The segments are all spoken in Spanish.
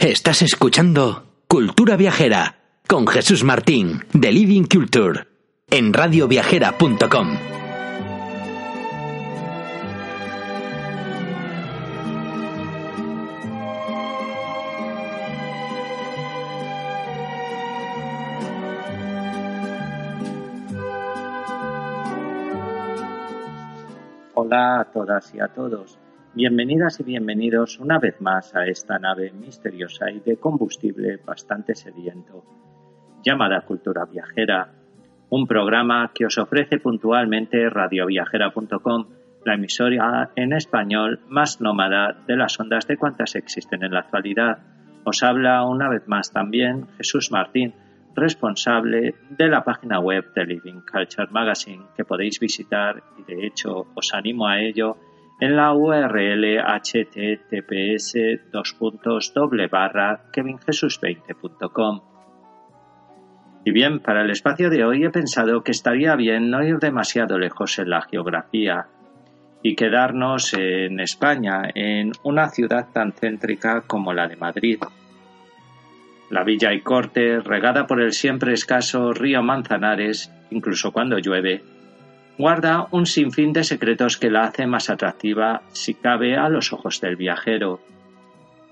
Estás escuchando Cultura Viajera con Jesús Martín de Living Culture en radioviajera.com. Hola a todas y a todos. Bienvenidas y bienvenidos una vez más a esta nave misteriosa y de combustible bastante sediento, llamada Cultura Viajera, un programa que os ofrece puntualmente radioviajera.com, la emisora en español más nómada de las ondas de cuantas existen en la actualidad. Os habla una vez más también Jesús Martín, responsable de la página web de Living Culture Magazine, que podéis visitar y de hecho os animo a ello en la URL https kevinjesus20.com. Y bien, para el espacio de hoy he pensado que estaría bien no ir demasiado lejos en la geografía y quedarnos en España, en una ciudad tan céntrica como la de Madrid. La villa y corte, regada por el siempre escaso río Manzanares, incluso cuando llueve, guarda un sinfín de secretos que la hace más atractiva si cabe a los ojos del viajero.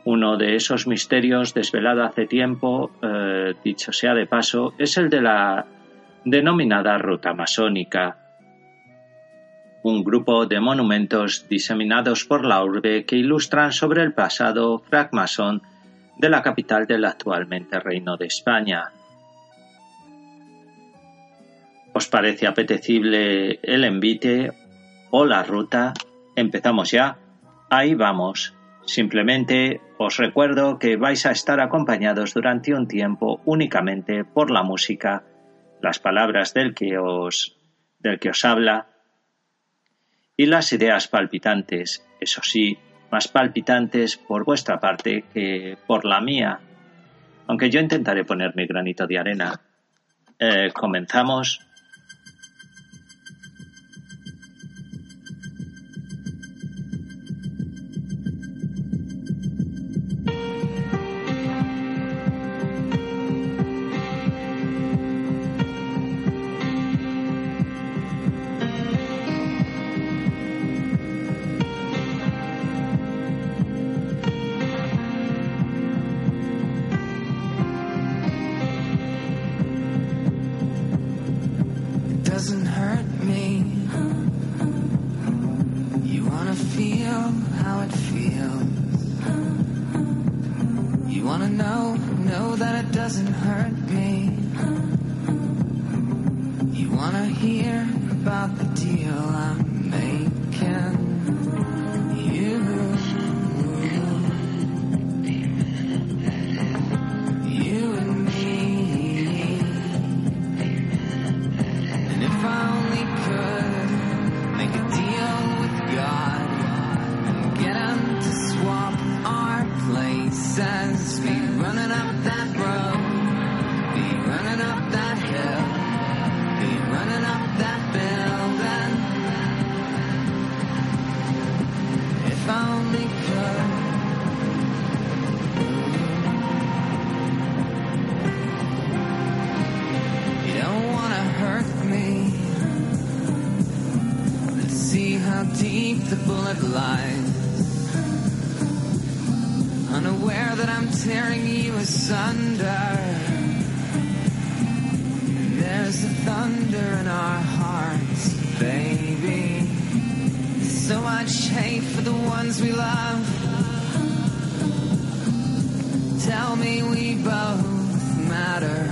Uno de esos misterios desvelado hace tiempo, eh, dicho sea de paso, es el de la denominada ruta masónica, un grupo de monumentos diseminados por la urbe que ilustran sobre el pasado francmasón de la capital del actualmente Reino de España. ¿Os parece apetecible el envite o la ruta? Empezamos ya. Ahí vamos. Simplemente os recuerdo que vais a estar acompañados durante un tiempo únicamente por la música, las palabras del que os del que os habla y las ideas palpitantes, eso sí, más palpitantes por vuestra parte que por la mía, aunque yo intentaré poner mi granito de arena. Eh, comenzamos. unaware that I'm tearing you asunder. There's a thunder in our hearts, baby. So much hate for the ones we love. Tell me we both matter.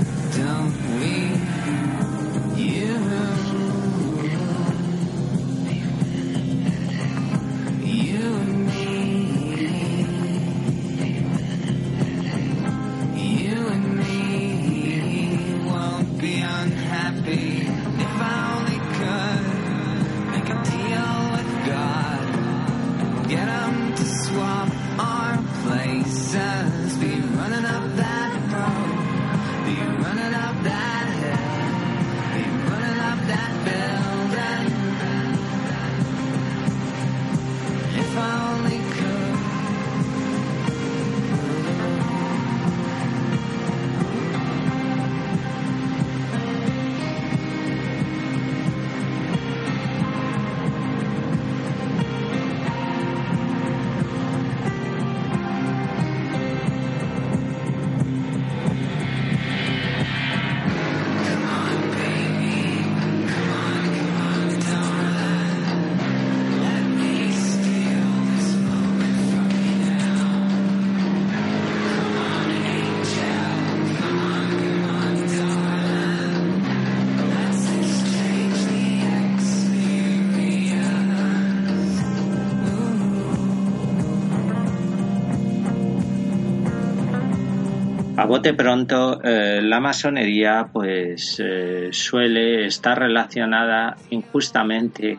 Bote pronto, eh, la masonería pues eh, suele estar relacionada injustamente,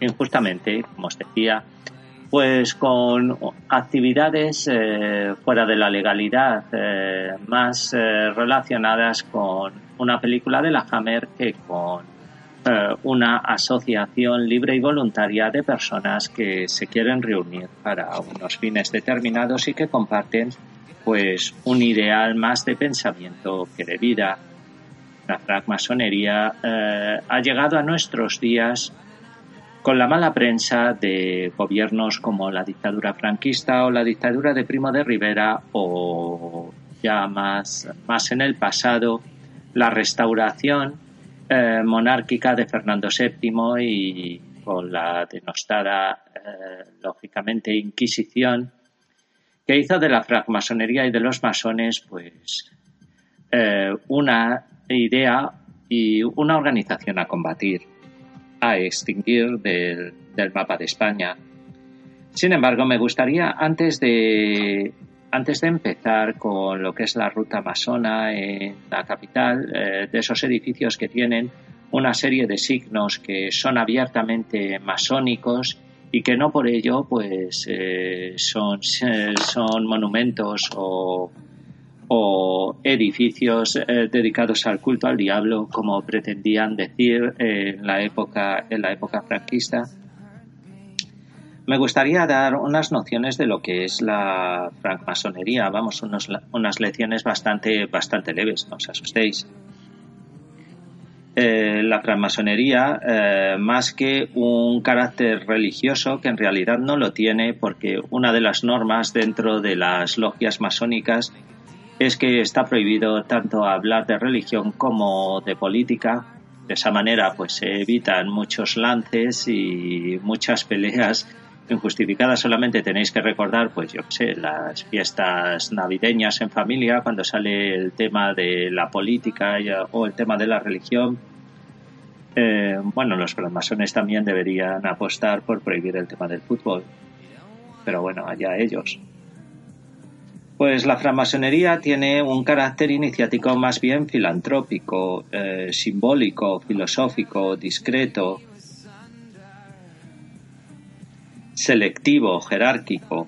injustamente, como os decía, pues con actividades eh, fuera de la legalidad, más relacionadas con una película de la Hammer que con una asociación libre y voluntaria de personas que se quieren reunir para unos fines determinados y que comparten pues un ideal más de pensamiento que de vida. La francmasonería eh, ha llegado a nuestros días con la mala prensa de gobiernos como la dictadura franquista o la dictadura de Primo de Rivera o ya más, más en el pasado la restauración eh, monárquica de Fernando VII y con la denostada, eh, lógicamente, Inquisición que hizo de la francmasonería y de los masones pues eh, una idea y una organización a combatir, a extinguir del, mapa de España. Sin embargo, me gustaría, antes de, antes de empezar con lo que es la ruta masona en la capital, eh, de esos edificios que tienen una serie de signos que son abiertamente masónicos y que no por ello pues eh, son, son monumentos o, edificios eh, dedicados al culto al diablo como pretendían decir en la época en la época franquista. Me gustaría dar unas nociones de lo que es la francmasonería. Vamos unas lecciones bastante bastante leves no os asustéis eh, la francmasonería eh, más que un carácter religioso que en realidad no lo tiene porque una de las normas dentro de las logias masónicas es que está prohibido tanto hablar de religión como de política. De esa manera pues se evitan muchos lances y muchas peleas injustificadas. Solamente tenéis que recordar pues yo sé, las fiestas navideñas en familia cuando sale el tema de la política o el tema de la religión eh, bueno, los francmasones también deberían apostar por prohibir el tema del fútbol. Pero bueno, allá ellos. Pues la francmasonería tiene un carácter iniciático más bien filantrópico, eh, simbólico, filosófico, discreto, selectivo, jerárquico,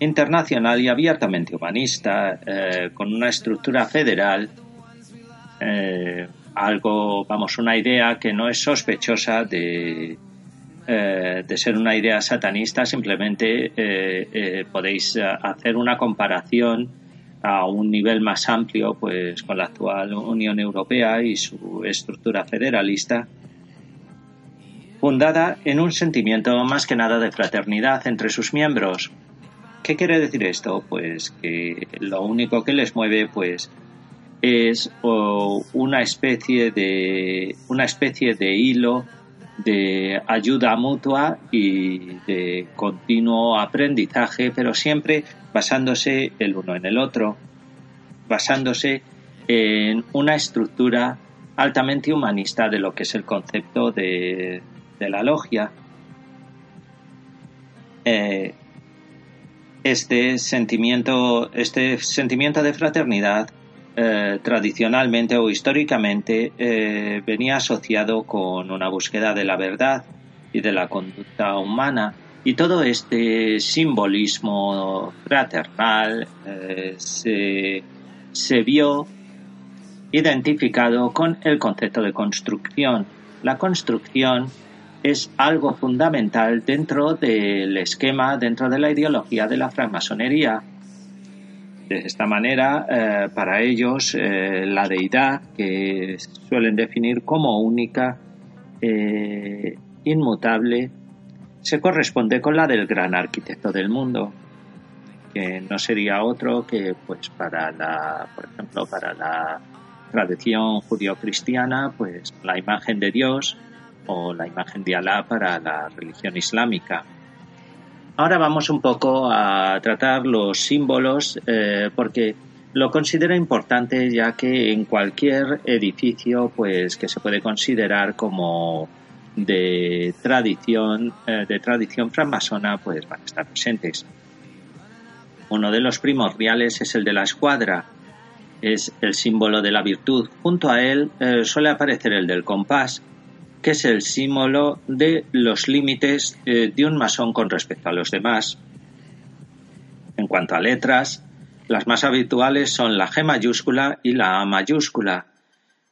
internacional y abiertamente humanista, eh, con una estructura federal algo, vamos, una idea que no es sospechosa de, eh, de ser una idea satanista, simplemente eh, eh, podéis hacer una comparación a un nivel más amplio pues con la actual Unión Europea y su estructura federalista fundada en un sentimiento más que nada de fraternidad entre sus miembros. ¿Qué quiere decir esto? Pues que lo único que les mueve pues es una especie de una especie de hilo de ayuda mutua y de continuo aprendizaje, pero siempre basándose el uno en el otro, basándose en una estructura altamente humanista de lo que es el concepto de, la logia. Eh, este sentimiento, este sentimiento de fraternidad eh, tradicionalmente o históricamente eh, venía asociado con una búsqueda de la verdad y de la conducta humana Y todo este simbolismo fraternal se, se vio identificado con el concepto de construcción. La construcción es algo fundamental dentro del esquema, dentro de la ideología de la francmasonería. De esta manera, eh, para ellos, eh, la deidad, que suelen definir como única, eh, inmutable, se corresponde con la del gran arquitecto del mundo, que no sería otro que, pues, para la, por ejemplo, para la tradición judío-cristiana, pues, la imagen de Dios o la imagen de Alá para la religión islámica. Ahora vamos un poco a tratar los símbolos eh, porque lo considero importante ya que en cualquier edificio pues que se puede considerar como de tradición eh, de tradición francmasona pues van a estar presentes. Uno de los primordiales es el de la escuadra, es el símbolo de la virtud. Junto a él eh, suele aparecer el del compás, que es el símbolo de los límites eh, de un masón con respecto a los demás. En cuanto a letras, las más habituales son la G mayúscula y la A mayúscula,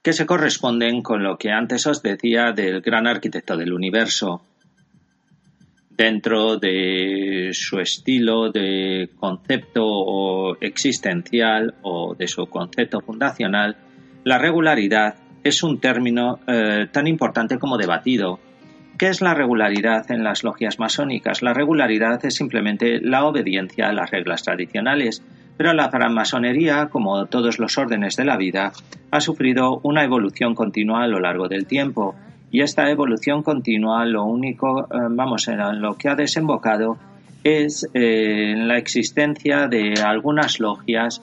que se corresponden con lo que antes os decía del gran arquitecto del universo. Dentro de su estilo de concepto existencial o de su concepto fundacional, la regularidad es un término eh, tan importante como debatido. ¿Qué es la regularidad en las logias masónicas? La regularidad es simplemente la obediencia a las reglas tradicionales, pero la francmasonería, como todos los órdenes de la vida, ha sufrido una evolución continua a lo largo del tiempo. Y esta evolución continua, lo único, eh, vamos, en lo que ha desembocado es eh, la existencia de algunas logias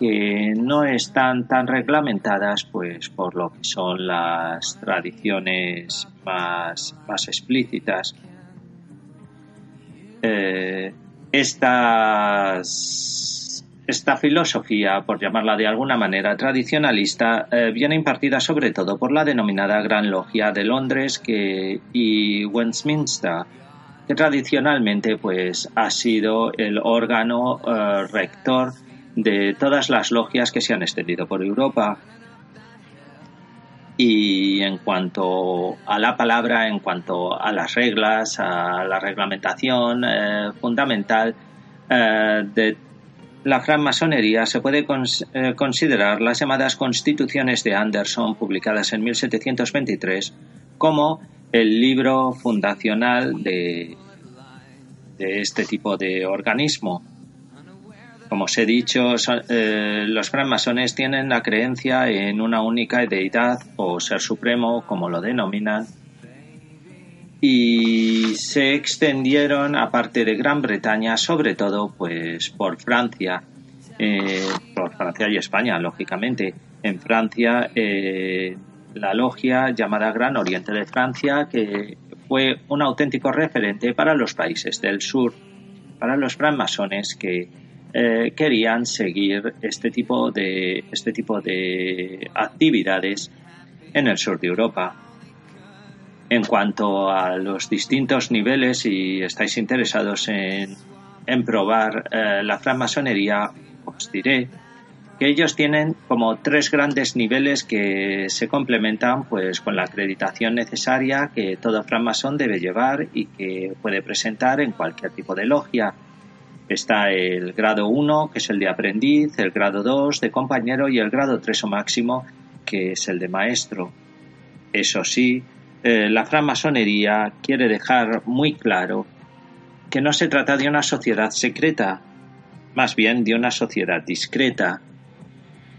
que no están tan reglamentadas pues por lo que son las tradiciones más, más explícitas. Eh, esta filosofía, por llamarla de alguna manera tradicionalista, eh, viene impartida sobre todo por la denominada Gran Logia de Londres que, y Westminster, que tradicionalmente pues, ha sido el órgano eh, rector de todas las logias que se han extendido por Europa. Y en cuanto a la palabra, en cuanto a las reglas, a la reglamentación eh, fundamental eh, de la francmasonería, se puede eh, considerar las llamadas Constituciones de Anderson, publicadas en 1723, como el libro fundacional de, de este tipo de organismo. Como os he dicho, eh, los francmasones tienen la creencia en una única deidad o ser supremo, como lo denominan, y se extendieron, aparte de Gran Bretaña, sobre todo pues por Francia, eh, por Francia y España, lógicamente. En Francia, eh, la logia llamada Gran Oriente de Francia, que fue un auténtico referente para los países del sur, para los francmasones que eh, querían seguir este tipo de este tipo de actividades en el sur de Europa. En cuanto a los distintos niveles, si estáis interesados en, en probar eh, la francmasonería, os diré que ellos tienen como tres grandes niveles que se complementan pues con la acreditación necesaria que todo francmasón debe llevar y que puede presentar en cualquier tipo de logia Está el grado 1, que es el de aprendiz, el grado 2 de compañero y el grado 3 o máximo, que es el de maestro. Eso sí, eh, la francmasonería quiere dejar muy claro que no se trata de una sociedad secreta, más bien de una sociedad discreta,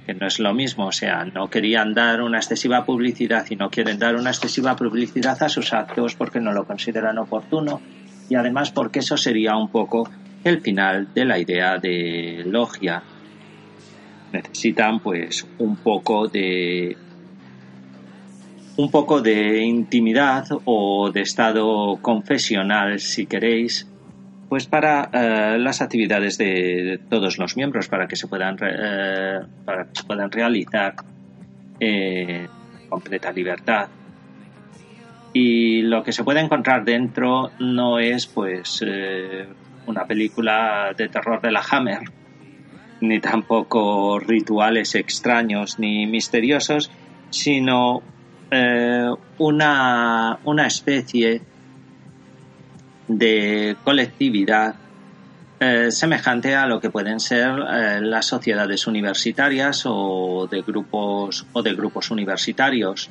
que no es lo mismo, o sea, no querían dar una excesiva publicidad y no quieren dar una excesiva publicidad a sus actos porque no lo consideran oportuno y además porque eso sería un poco el final de la idea de logia. Necesitan pues un poco de un poco de intimidad o de estado confesional, si queréis, pues para eh, las actividades de, todos los miembros, para que se puedan, eh, para que se puedan realizar eh, completa libertad. y lo que se puede encontrar dentro no es pues eh, una película de terror de la Hammer, ni tampoco rituales extraños ni misteriosos, sino eh, una, una especie de colectividad eh, semejante a lo que pueden ser las sociedades universitarias o de grupos o de grupos universitarios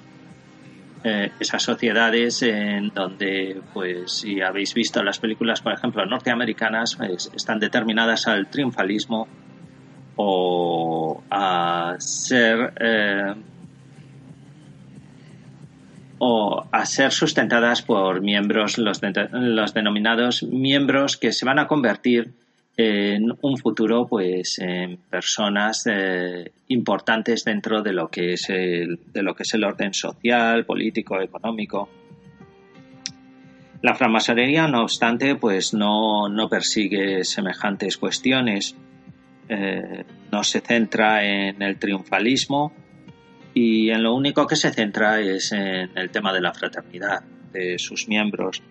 eh, esas sociedades en donde, pues, si habéis visto las películas, por ejemplo, norteamericanas, están determinadas al triunfalismo o a ser eh, o a ser sustentadas por miembros, los denominados miembros que se van a convertir en un futuro pues en personas eh, importantes dentro de lo que es el, de lo que es el orden social, político, económico. La francmasonería, no obstante, pues no, persigue semejantes cuestiones. Eh, no se centra en el triunfalismo y en lo único que se centra es en el tema de la fraternidad de sus miembros.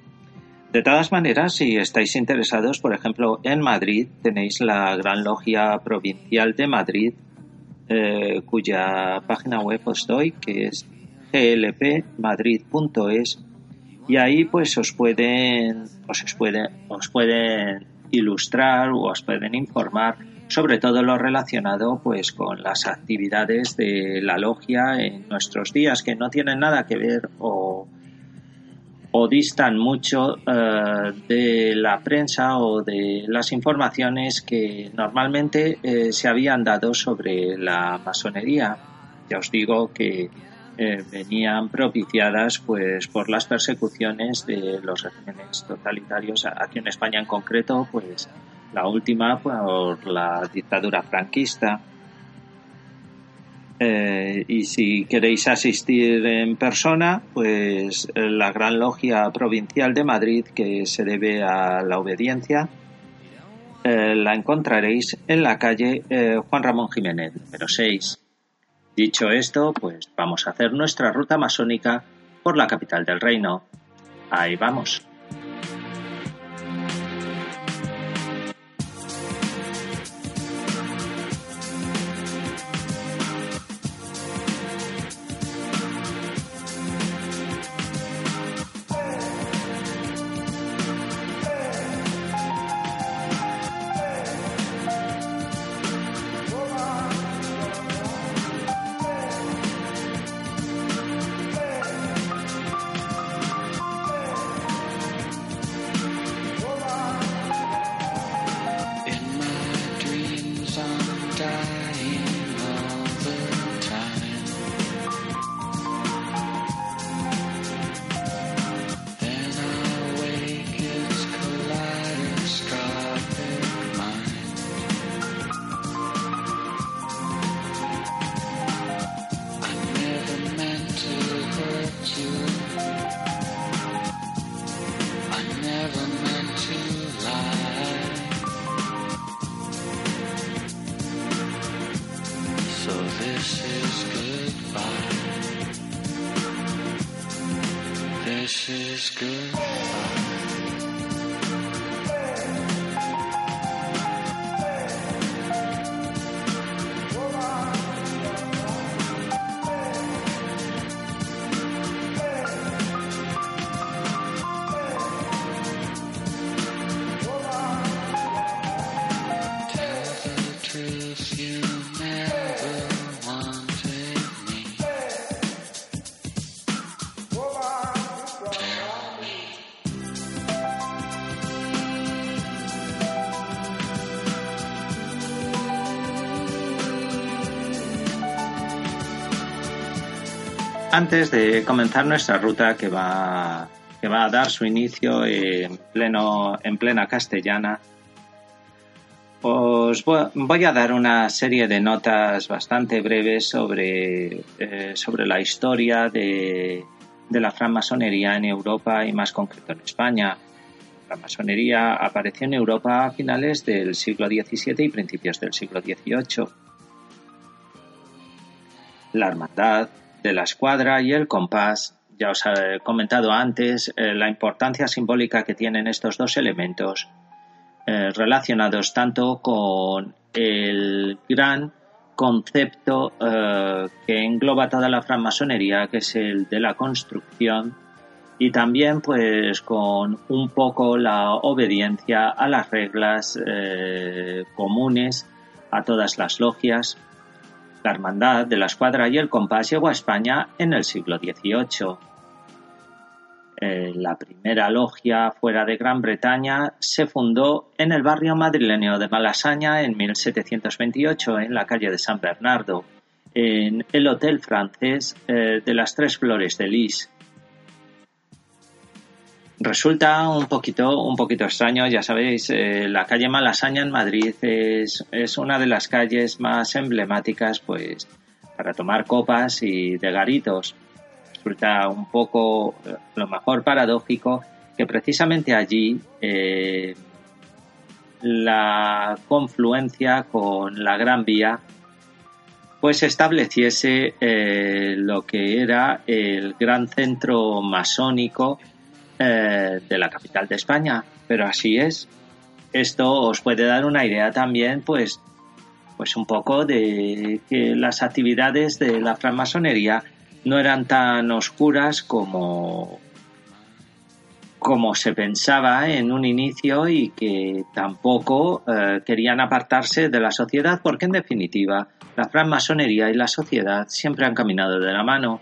De todas maneras, si estáis interesados, por ejemplo, en Madrid tenéis la Gran Logia Provincial de Madrid, eh, cuya página web os doy, que es glpmadrid.es, y ahí pues os pueden, os pueden, os pueden ilustrar o os pueden informar sobre todo lo relacionado pues con las actividades de la logia en nuestros días que no tienen nada que ver o o distan mucho eh, de la prensa o de las informaciones que normalmente eh, se habían dado sobre la masonería. Ya os digo que eh, venían propiciadas pues por las persecuciones de los regímenes totalitarios aquí en España en concreto pues la última por la dictadura franquista eh, y si queréis asistir en persona, pues la Gran Logia Provincial de Madrid, que se debe a la obediencia, eh, la encontraréis en la calle eh, Juan Ramón Jiménez, número 6. Dicho esto, pues vamos a hacer nuestra ruta masónica por la capital del reino. Ahí vamos. Antes de comenzar nuestra ruta que va, que va a dar su inicio en, pleno, en plena castellana, os voy a dar una serie de notas bastante breves sobre, eh, sobre la historia de, de la francmasonería en Europa y más concreto en España. La masonería apareció en Europa a finales del siglo XVII y principios del siglo XVIII. La hermandad, de la escuadra y el compás ya os he comentado antes la importancia simbólica que tienen estos dos elementos relacionados tanto con el gran concepto que engloba toda la francmasonería, que es el de la construcción y también pues con un poco la obediencia a las reglas eh, comunes a todas las logias. La hermandad de la escuadra y el compás llegó a España en el siglo XVIII. Eh, la primera logia fuera de Gran Bretaña se fundó en el barrio madrileño de Malasaña en 1728 en la calle de San Bernardo, en el Hotel Francés eh, de las Tres Flores de Lis Resulta un poquito, un poquito extraño, ya sabéis, eh, la calle Malasaña en Madrid es, es, una de las calles más emblemáticas, pues, para tomar copas y de garitos. Resulta un poco, eh, lo mejor paradójico, que precisamente allí eh, la confluencia con la Gran Vía pues estableciese lo que era el gran centro masónico eh, de la capital de España, pero así es. Esto os puede dar una idea también, pues, pues un poco de que las actividades de la francmasonería no eran tan oscuras como, como se pensaba en un inicio y que tampoco eh, querían apartarse de la sociedad, porque en definitiva la francmasonería y la sociedad siempre han caminado de la mano.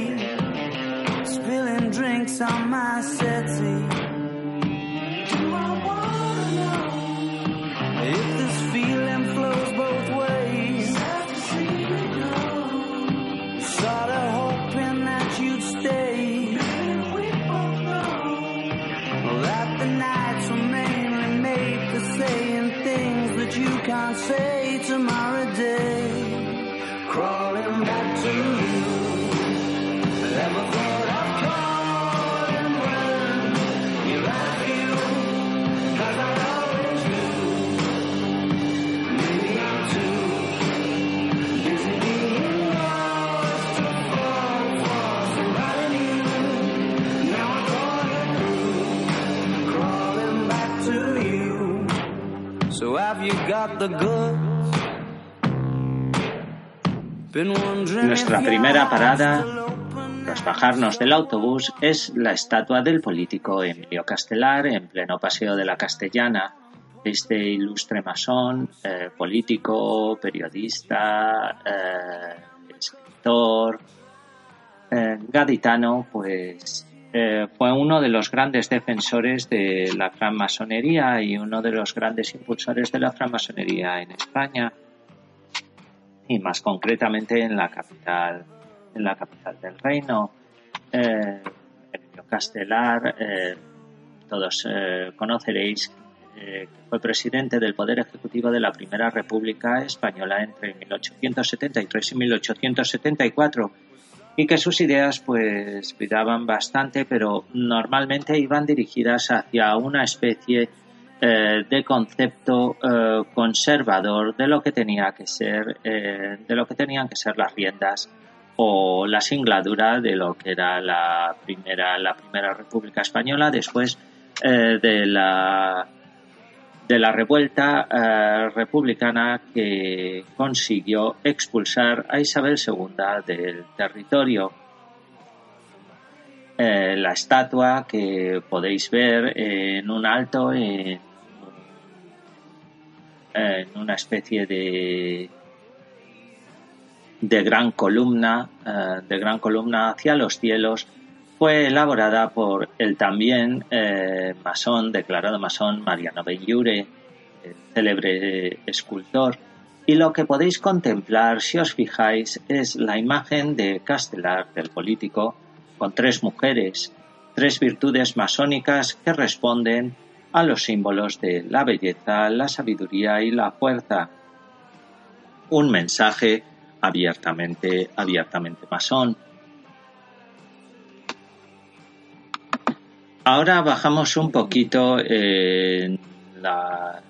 drinks on my settee. Nuestra primera parada, tras bajarnos del autobús, es la estatua del político Emilio Castelar en pleno paseo de la Castellana. Este ilustre masón, eh, político, periodista, eh, escritor, eh, gaditano, pues eh, fue uno de los grandes defensores de la francmasonería y uno de los grandes impulsores de la francmasonería en España y más concretamente en la capital, en la capital del reino. Eh, Castelar, eh, todos eh, conoceréis que fue presidente del Poder Ejecutivo de la Primera República Española entre 1873 y 1874 y que sus ideas pues cuidaban bastante pero normalmente iban dirigidas hacia una especie eh, de concepto eh, conservador de lo que tenía que ser eh, de lo que tenían que ser las riendas o la singladura de lo que era la primera la primera República Española después de la de la revuelta eh, republicana que consiguió expulsar a Isabel II del territorio. eh, la estatua que podéis ver en un alto, en, una especie de de gran columna, eh, de gran columna hacia los cielos, fue elaborada por el también eh, masón, declarado masón Mariano Benlliure, el célebre escultor. Y lo que podéis contemplar, si os fijáis, es la imagen de Castelar, del político, con tres mujeres, tres virtudes masónicas que responden a los símbolos de la belleza, la sabiduría y la fuerza. Un mensaje abiertamente, abiertamente masón. Ahora bajamos un poquito en la,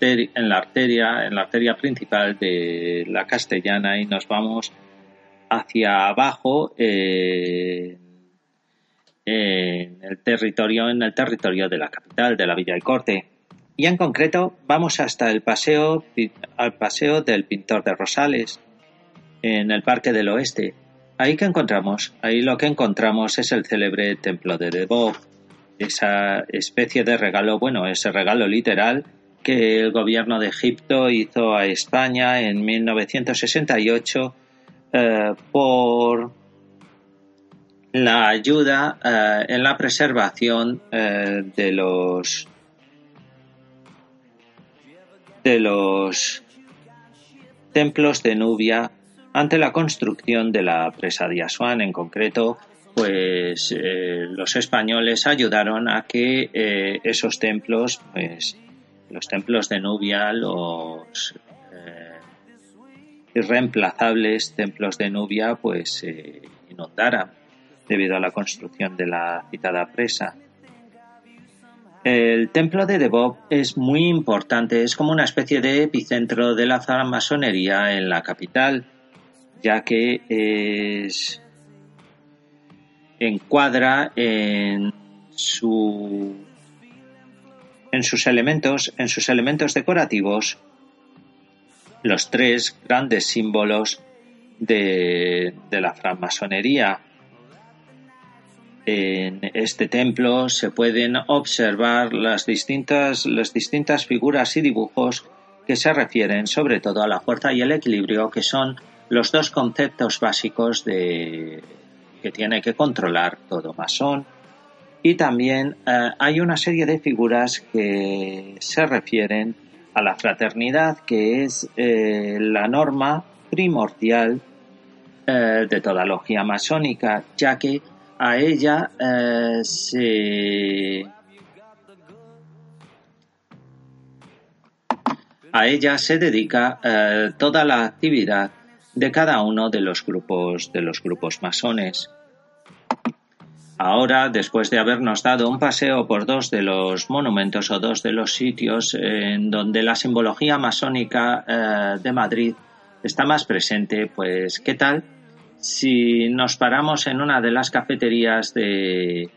en la arteria, en la arteria principal de la castellana y nos vamos hacia abajo en el territorio, en el territorio de la capital, de la Villa del Corte. Y en concreto vamos hasta el paseo, al paseo del pintor de Rosales, en el Parque del Oeste. Ahí que encontramos, ahí lo que encontramos es el célebre templo de Debo, esa especie de regalo, bueno, ese regalo literal que el gobierno de Egipto hizo a España en 1968 eh, por la ayuda eh, en la preservación eh, de los de los templos de Nubia ante la construcción de la presa de Asuán. En concreto, pues eh, los españoles ayudaron a que eh, esos templos, pues los templos de Nubia, los eh, irreemplazables templos de Nubia, pues se inundaran debido a la construcción de la citada presa. El templo de Debob es muy importante, es como una especie de epicentro de la masonería en la capital ya que es, encuadra en su en sus elementos, en sus elementos decorativos, los tres grandes símbolos de, de la francmasonería. En este templo se pueden observar las distintas, las distintas figuras y dibujos que se refieren sobre todo a la fuerza y el equilibrio que son los dos conceptos básicos de, que tiene que controlar todo masón. Y también eh, hay una serie de figuras que se refieren a la fraternidad, que es eh, la norma primordial eh, de toda logia masónica, ya que a ella se a ella se dedica toda la actividad de cada uno de los grupos de los grupos masones. Ahora, después de habernos dado un paseo por dos de los monumentos o dos de los sitios en donde la simbología masónica eh, de Madrid está más presente, pues ¿qué tal si nos paramos en una de las cafeterías de,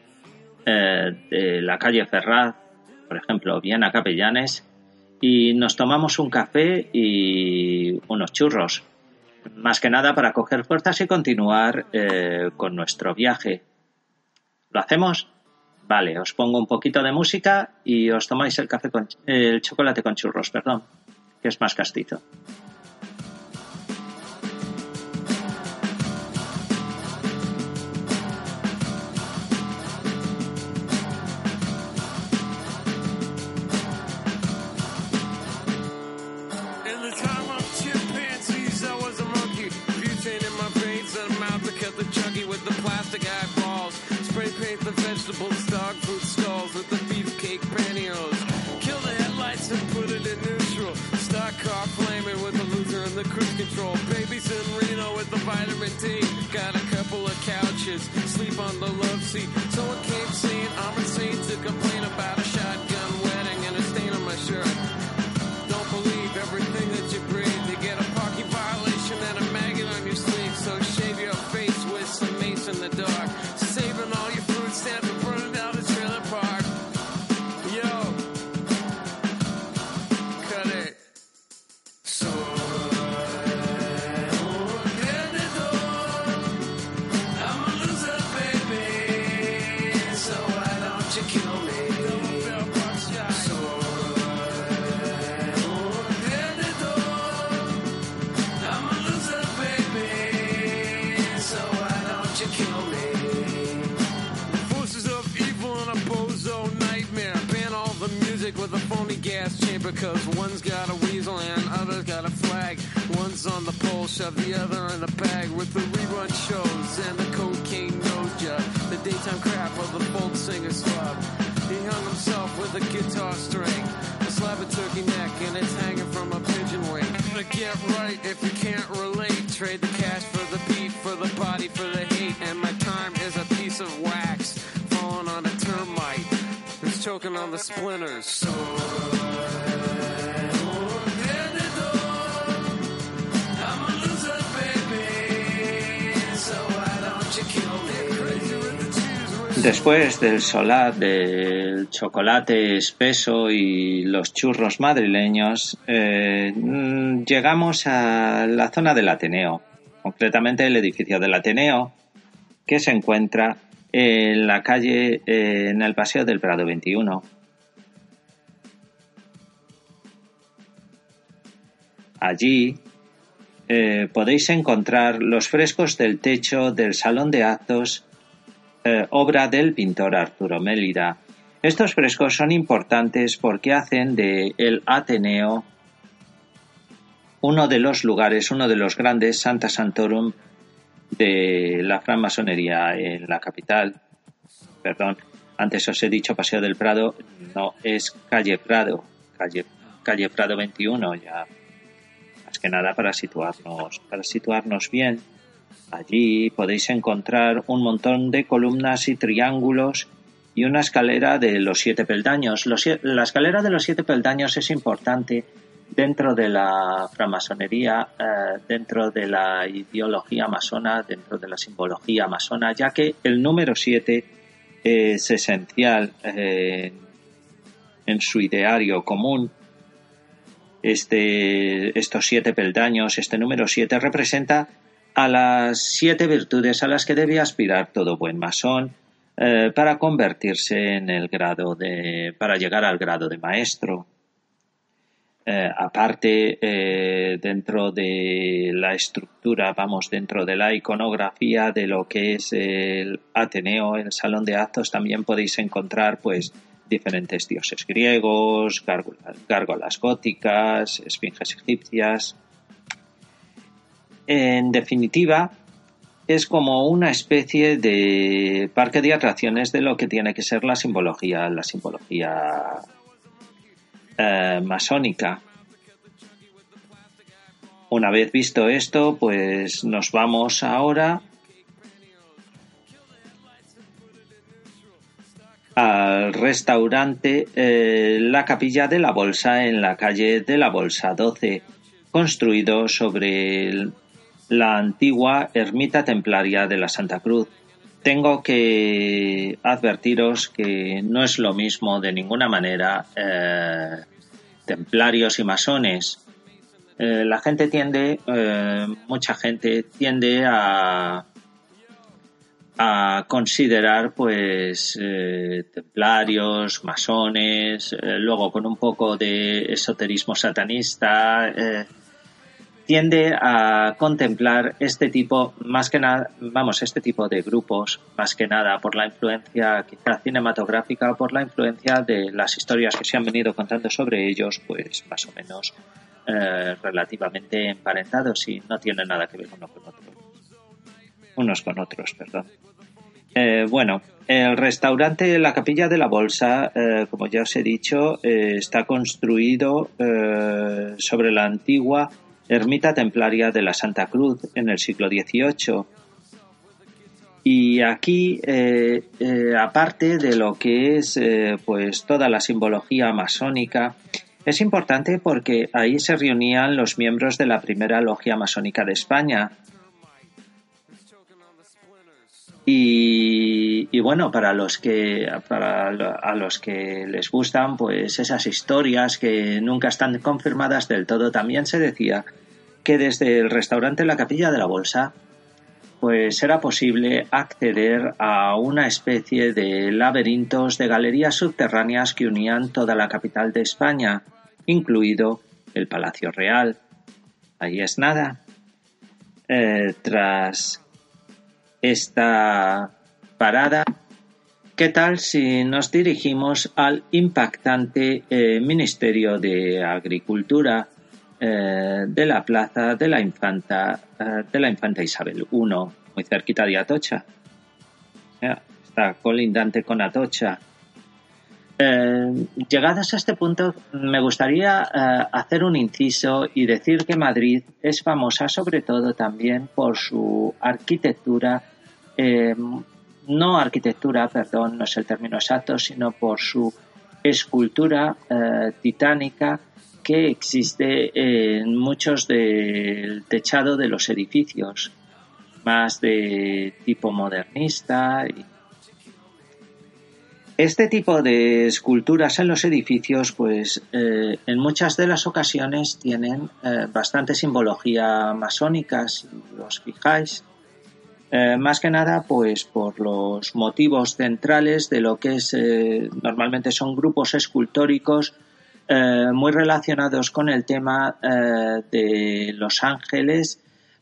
eh, de la calle Ferraz, por ejemplo, Viena Capellanes, y nos tomamos un café y unos churros? Más que nada para coger fuerzas y continuar eh, con nuestro viaje. ¿Lo hacemos? Vale, os pongo un poquito de música y os tomáis el café con el chocolate con churros, perdón, que es más castizo. beautiful Después del solar, del chocolate espeso y los churros madrileños, eh, mm, llegamos a la zona del Ateneo, concretamente el edificio del Ateneo, que se encuentra en la calle, eh, en el Paseo del Prado 21. Allí eh, podéis encontrar los frescos del techo del Salón de Actos eh, obra del pintor Arturo Mélida. Estos frescos son importantes porque hacen de el Ateneo uno de los lugares, uno de los grandes Santa Santorum de la francmasonería en la capital. Perdón, antes os he dicho Paseo del Prado, no, es calle Prado, calle, calle Prado 21, ya más que nada para situarnos, para situarnos bien. Allí podéis encontrar un montón de columnas y triángulos y una escalera de los siete peldaños. La escalera de los siete peldaños es importante dentro de la francmasonería, eh, dentro de la ideología masona, dentro de la simbología masona, ya que el número siete es esencial eh, en su ideario común. Este, estos siete peldaños, este número siete representa a las siete virtudes a las que debe aspirar todo buen masón eh, para convertirse en el grado de, para llegar al grado de maestro. Eh, aparte, eh, dentro de la estructura, vamos, dentro de la iconografía de lo que es el Ateneo, el salón de actos, también podéis encontrar, pues, diferentes dioses griegos, gárgolas, góticas, esfinges egipcias. En definitiva, es como una especie de parque de atracciones de lo que tiene que ser la simbología, la simbología eh, masónica. Una vez visto esto, pues nos vamos ahora al restaurante eh, La Capilla de la Bolsa en la calle de la Bolsa 12, construido sobre el- la antigua ermita templaria de la Santa Cruz. Tengo que advertiros que no es lo mismo de ninguna manera eh, templarios y masones. Eh, la gente tiende, eh, mucha gente tiende a, a considerar pues templarios, masones, luego con un poco de esoterismo satanista, eh, tiende a contemplar este tipo, más que nada, vamos, este tipo de grupos, más que nada por la influencia quizá cinematográfica, por la influencia de las historias que se han venido contando sobre ellos, pues más o menos eh, relativamente emparentados y no tienen nada que ver uno con otro. Unos con otros, perdón. Eh, bueno, el restaurante La Capilla de la Bolsa, eh, como ya os he dicho, está construido sobre la antigua ermita templaria de la Santa Cruz en el siglo XVIII. Y aquí, eh, eh, aparte de lo que es eh, pues toda la simbología masónica, es importante porque ahí se reunían los miembros de la primera logia masónica de España, Y, bueno, para los que para a los que les gustan pues esas historias que nunca están confirmadas del todo, también se decía que desde el restaurante La Capilla de la Bolsa pues era posible acceder a una especie de laberintos de galerías subterráneas que unían toda la capital de España, incluido el Palacio Real. Ahí es nada. Eh, tras esta parada ¿Qué tal si nos dirigimos al impactante eh, Ministerio de Agricultura eh, de la Plaza de la Infanta eh, de la Infanta Isabel I, muy cerquita de Atocha? Está colindante con Atocha. Eh, llegados a este punto, me gustaría eh, hacer un inciso y decir que Madrid es famosa sobre todo también por su arquitectura, eh, no arquitectura, perdón, no es el término exacto, sino por su escultura titánica que existe en muchos del techado de los edificios, más de tipo modernista y este tipo de esculturas en los edificios, pues eh, en muchas de las ocasiones tienen eh, bastante simbología masónica, si os fijáis. Eh, más que nada, pues por los motivos centrales de lo que es normalmente son grupos escultóricos muy relacionados con el tema de los ángeles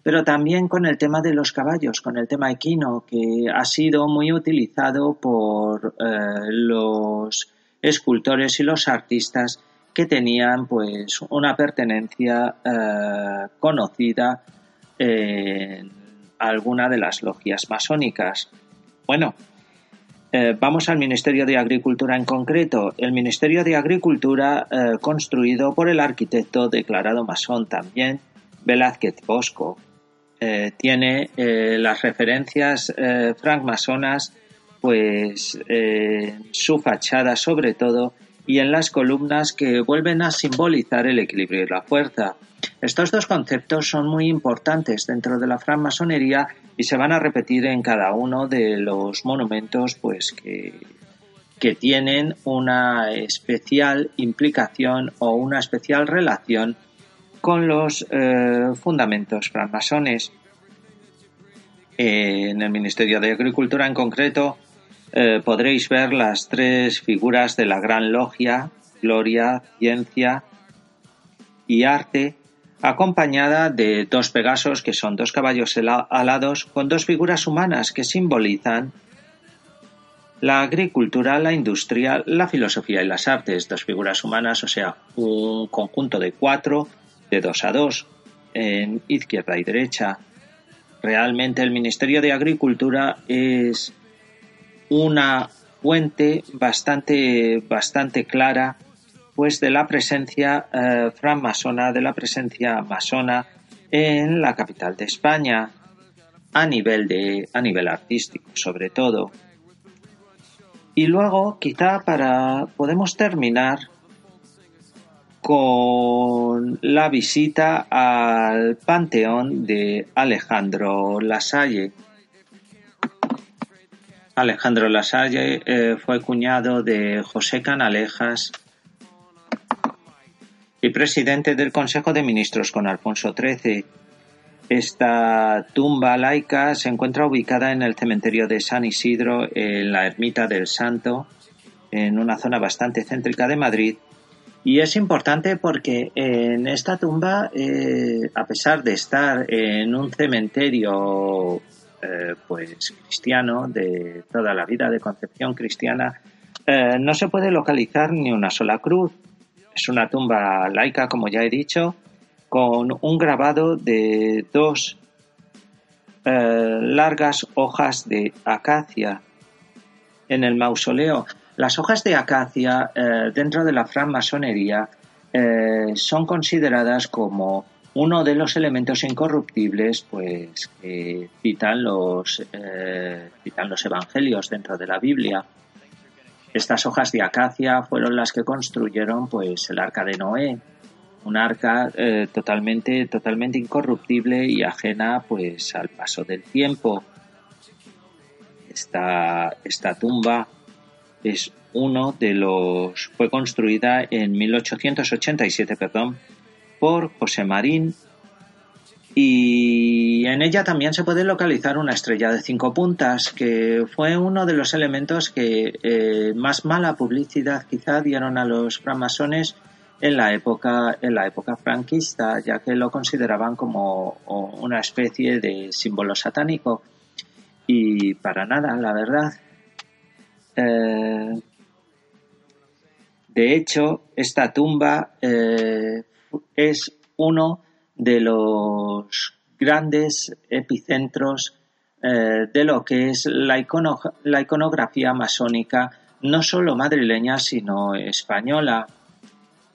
pero también con el tema de los caballos, con el tema equino, que ha sido muy utilizado por eh, los escultores y los artistas que tenían pues una pertenencia eh, conocida en alguna de las logias masónicas. Bueno, eh, vamos al Ministerio de Agricultura en concreto. El Ministerio de Agricultura, construido por el arquitecto declarado masón también, Velázquez Bosco, eh, tiene eh, las referencias eh, francmasonas pues su fachada sobre todo y en las columnas que vuelven a simbolizar el equilibrio y la fuerza. Estos dos conceptos son muy importantes dentro de la francmasonería y se van a repetir en cada uno de los monumentos pues que, que tienen una especial implicación o una especial relación con los eh, fundamentos francmasones. En el Ministerio de Agricultura en concreto eh, podréis ver las tres figuras de la Gran Logia, Gloria, Ciencia y Arte, acompañada de dos Pegasos, que son dos caballos alados, con dos figuras humanas que simbolizan la agricultura, la industria, la filosofía y las artes. Dos figuras humanas, o sea, un conjunto de cuatro de dos a dos en izquierda y derecha. Realmente el Ministerio de Agricultura es una fuente bastante, bastante clara pues de la presencia eh, francmasona, de la presencia masona en la capital de España a nivel de a nivel artístico sobre todo. Y luego, quizá para podemos terminar con la visita al panteón de Alejandro Lasalle. Alejandro Lasalle eh, fue cuñado de José Canalejas y presidente del Consejo de Ministros con Alfonso XIII. Esta tumba laica se encuentra ubicada en el cementerio de San Isidro, en la Ermita del Santo, en una zona bastante céntrica de Madrid. Y es importante porque en esta tumba, eh, a pesar de estar en un cementerio eh, pues cristiano de toda la vida de concepción cristiana, eh, no se puede localizar ni una sola cruz. Es una tumba laica, como ya he dicho, con un grabado de dos eh, largas hojas de acacia en el mausoleo. Las hojas de acacia eh, dentro de la francmasonería eh, son consideradas como uno de los elementos incorruptibles pues que citan los eh, citan los evangelios dentro de la Biblia. Estas hojas de acacia fueron las que construyeron pues el arca de Noé, un arca eh, totalmente totalmente incorruptible y ajena pues al paso del tiempo. Esta esta tumba es uno de los fue construida en 1887, perdón, por José Marín y en ella también se puede localizar una estrella de cinco puntas, que fue uno de los elementos que eh, más mala publicidad quizá dieron a los francmasones en la época en la época franquista, ya que lo consideraban como una especie de símbolo satánico y para nada, la verdad. Eh, de hecho, esta tumba eh, es uno de los grandes epicentros eh, de lo que es la, iconografía masónica, no solo madrileña, sino española.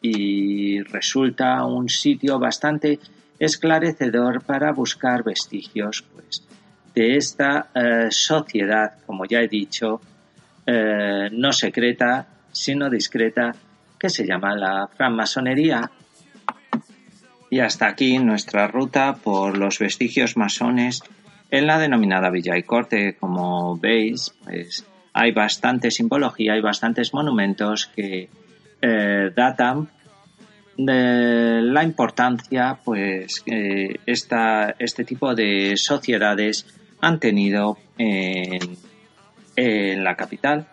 Y resulta un sitio bastante esclarecedor para buscar vestigios pues, de esta eh, sociedad, como ya he dicho, no secreta, sino discreta, que se llama la francmasonería. Y hasta aquí nuestra ruta por los vestigios masones en la denominada Villa y Corte. Como veis, pues hay bastante simbología, hay bastantes monumentos que eh, datan de la importancia pues que este tipo de sociedades han tenido en, la capital.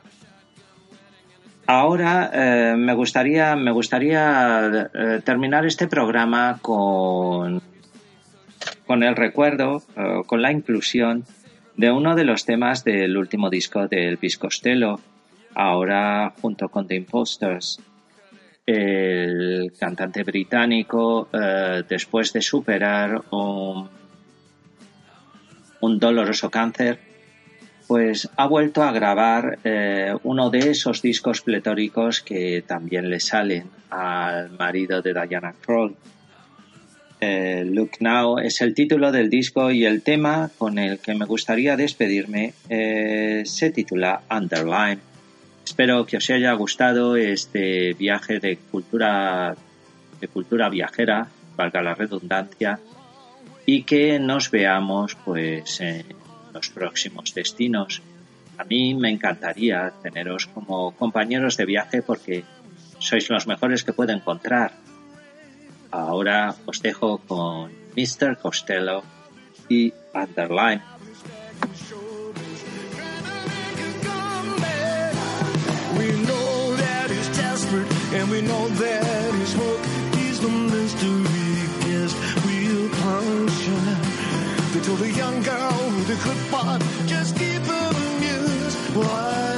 Ahora eh, me gustaría, me gustaría eh, terminar este programa con, con el recuerdo, eh, con la inclusión de uno de los temas del último disco del Costello, ahora junto con The Imposters. El cantante británico, después de superar un doloroso cáncer, pues ha vuelto a grabar eh, uno de esos discos pletóricos que también le salen al marido de Diana Kroll. Eh, Look Now es el título del disco y el tema con el que me gustaría despedirme eh, se titula Underline. Espero que os haya gustado este viaje de cultura de cultura viajera, valga la redundancia, y que nos veamos pues en los próximos destinos. A mí me encantaría teneros como compañeros de viaje porque sois los mejores que puedo encontrar. Ahora os dejo con Mr. Costello y Underline. They could part just keep them amused. Why?